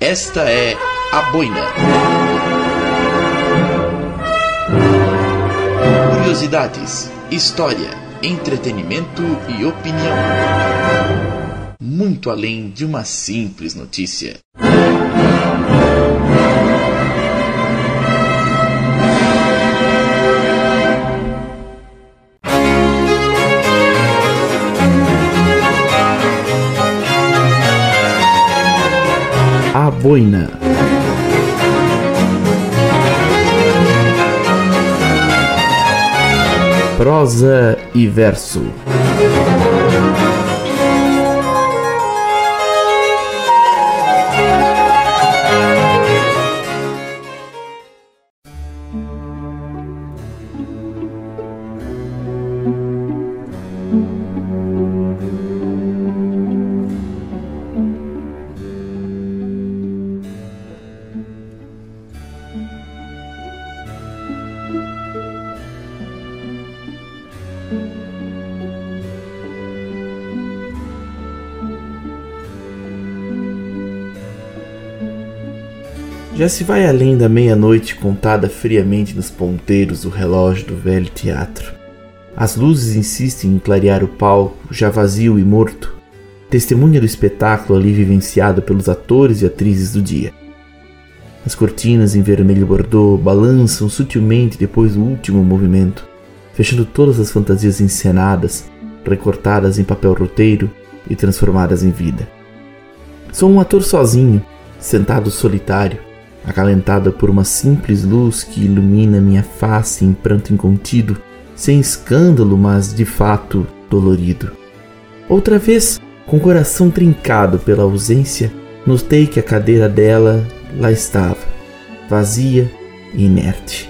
Esta é a boina. Curiosidades, história, entretenimento e opinião. Muito além de uma simples notícia. Prosa e verso. Já se vai além da meia-noite contada friamente nos ponteiros do relógio do velho teatro. As luzes insistem em clarear o palco, já vazio e morto, testemunha do espetáculo ali vivenciado pelos atores e atrizes do dia. As cortinas em vermelho bordô balançam sutilmente depois do último movimento, fechando todas as fantasias encenadas, recortadas em papel roteiro e transformadas em vida. Sou um ator sozinho, sentado solitário, acalentada por uma simples luz que ilumina minha face em pranto incontido, sem escândalo, mas de fato dolorido. Outra vez, com o coração trincado pela ausência, notei que a cadeira dela lá estava, vazia e inerte,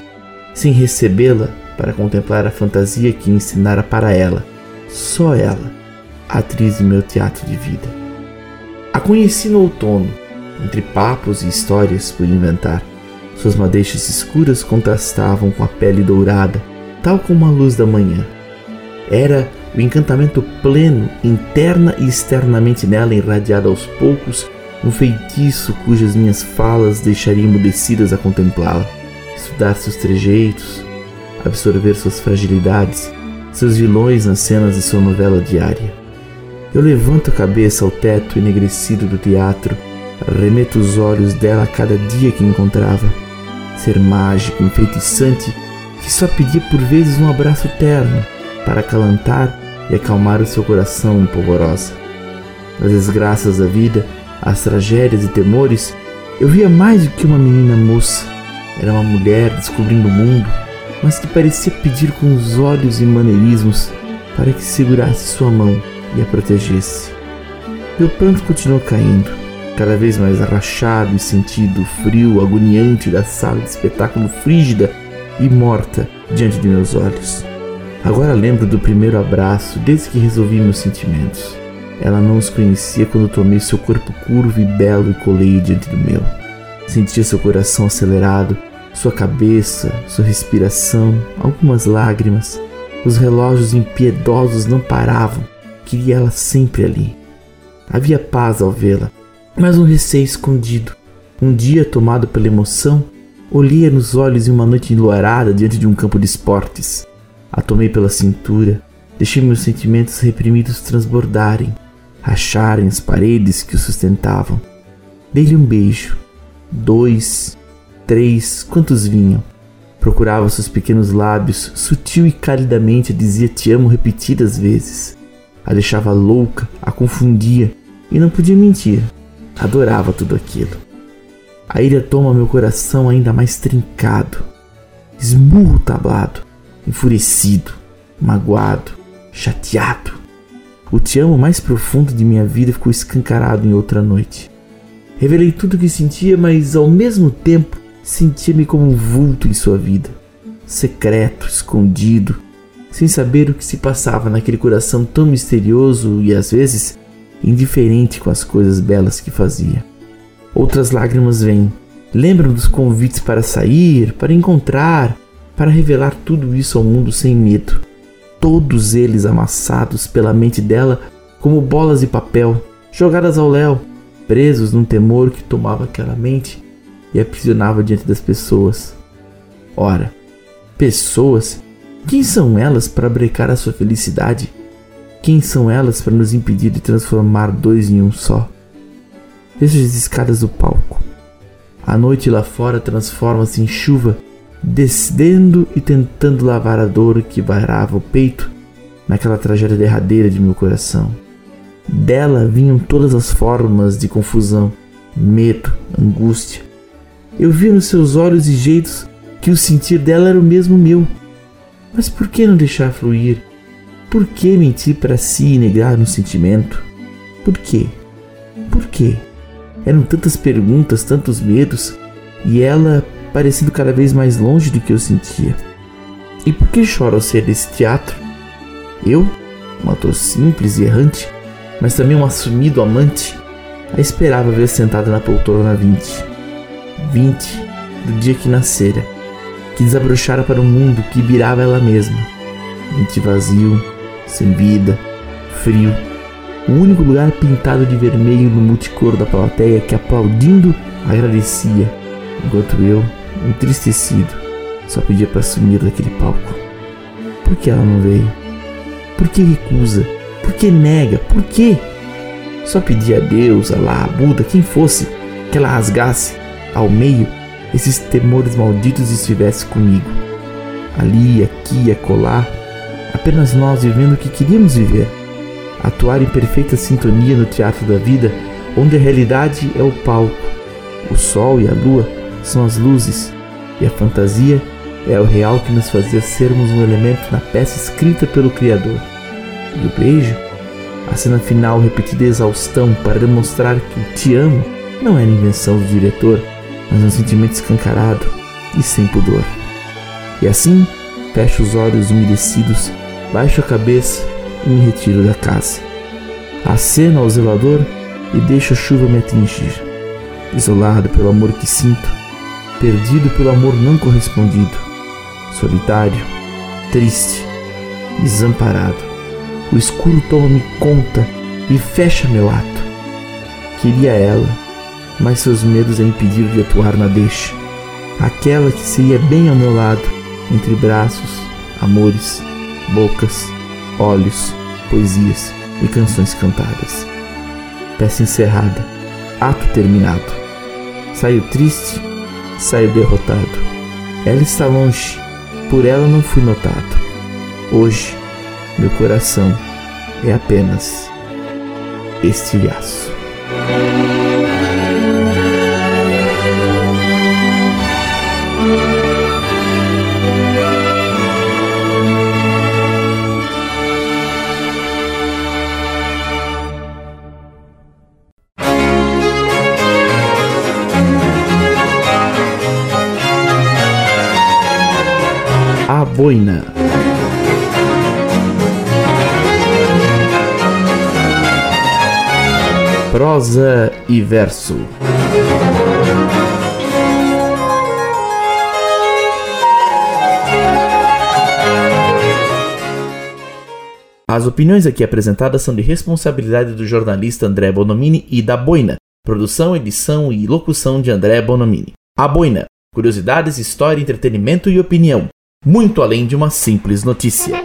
sem recebê-la para contemplar a fantasia que ensinara para ela, só ela, atriz do meu teatro de vida. A conheci no outono, entre papos e histórias por inventar. Suas madeixas escuras contrastavam com a pele dourada, tal como a luz da manhã. Era o encantamento pleno, interna e externamente nela irradiado aos poucos, um feitiço cujas minhas falas deixariam emudecidas a contemplá-la, estudar seus trejeitos, absorver suas fragilidades, seus vilões nas cenas de sua novela diária. Eu levanto a cabeça ao teto enegrecido do teatro Remeto os olhos dela a cada dia que encontrava. Ser mágico, enfeitiçante, que só pedia por vezes um abraço terno para acalantar e acalmar o seu coração polvorosa. Nas desgraças da vida, as tragédias e temores, eu via mais do que uma menina moça. Era uma mulher descobrindo o mundo, mas que parecia pedir com os olhos e maneirismos para que segurasse sua mão e a protegesse. Meu pranto continuou caindo cada vez mais arrachado e sentido o frio agoniante da sala de espetáculo frígida e morta diante de meus olhos. Agora lembro do primeiro abraço desde que resolvi meus sentimentos. Ela não os conhecia quando tomei seu corpo curvo e belo e colei diante do meu. Sentia seu coração acelerado, sua cabeça, sua respiração, algumas lágrimas. Os relógios impiedosos não paravam. Queria ela sempre ali. Havia paz ao vê-la, mas um receio escondido. Um dia, tomado pela emoção, olhei nos olhos em uma noite enluarada diante de um campo de esportes. A tomei pela cintura, deixei meus sentimentos reprimidos transbordarem, racharem as paredes que o sustentavam. Dei-lhe um beijo. Dois, três, quantos vinham? Procurava seus pequenos lábios, sutil e calidamente dizia te amo repetidas vezes. A deixava louca, a confundia e não podia mentir. Adorava tudo aquilo. A ira toma meu coração ainda mais trincado. Esmurro tablado, enfurecido, magoado, chateado. O te amo mais profundo de minha vida ficou escancarado em outra noite. Revelei tudo o que sentia, mas ao mesmo tempo sentia-me como um vulto em sua vida, secreto, escondido, sem saber o que se passava naquele coração tão misterioso e às vezes indiferente com as coisas belas que fazia. Outras lágrimas vêm. Lembram dos convites para sair, para encontrar, para revelar tudo isso ao mundo sem medo. Todos eles amassados pela mente dela como bolas de papel, jogadas ao léu, presos num temor que tomava aquela mente e aprisionava diante das pessoas. Ora, pessoas, quem são elas para brecar a sua felicidade? Quem são elas para nos impedir de transformar dois em um só? Veja as escadas do palco. A noite lá fora transforma-se em chuva, descendo e tentando lavar a dor que varava o peito naquela tragédia derradeira de meu coração. Dela vinham todas as formas de confusão, medo, angústia. Eu vi nos seus olhos e jeitos que o sentir dela era o mesmo meu. Mas por que não deixar fluir? Por que mentir para si e negar um sentimento? Por quê? Por quê? Eram tantas perguntas, tantos medos, e ela parecendo cada vez mais longe do que eu sentia. E por que choro ao ser desse teatro? Eu, um ator simples e errante, mas também um assumido amante, a esperava ver sentada na poltrona 20. 20 do dia que nascera, que desabrochara para um mundo que virava ela mesma. 20 vazio, sem vida, frio, o único lugar pintado de vermelho no multicor da plateia que aplaudindo agradecia, enquanto eu, entristecido, só pedia para sumir daquele palco. Por que ela não veio? Por que recusa? Por que nega? Por quê? Só pedia a Deus, a a Buda, quem fosse, que ela rasgasse ao meio esses temores malditos e estivesse comigo. Ali, aqui, acolá, apenas nós vivendo o que queríamos viver. Atuar em perfeita sintonia no teatro da vida, onde a realidade é o palco, o sol e a lua são as luzes, e a fantasia é o real que nos fazia sermos um elemento na peça escrita pelo Criador. E o beijo, a cena final repetida exaustão para demonstrar que o te amo não era invenção do diretor, mas um sentimento escancarado e sem pudor. E assim, fecho os olhos umedecidos, baixo a cabeça e me retiro da casa. Aceno ao zelador e deixo a chuva me atingir. Isolado pelo amor que sinto, perdido pelo amor não correspondido, solitário, triste, desamparado. O escuro toma-me conta e fecha meu ato. Queria ela, mas seus medos a impediram de atuar na deixa. Aquela que seria bem ao meu lado, entre braços, amores, bocas, olhos, poesias e canções cantadas. Peça encerrada, ato terminado. Saio triste, saio derrotado. Ela está longe, por ela não fui notado. Hoje, meu coração é apenas estilhaço. A prosa e verso. As opiniões aqui apresentadas são de responsabilidade do jornalista André Bonomini e da Boina. Produção, edição e locução de André Bonomini. A Boina. Curiosidades, história, entretenimento e opinião. Muito além de uma simples notícia.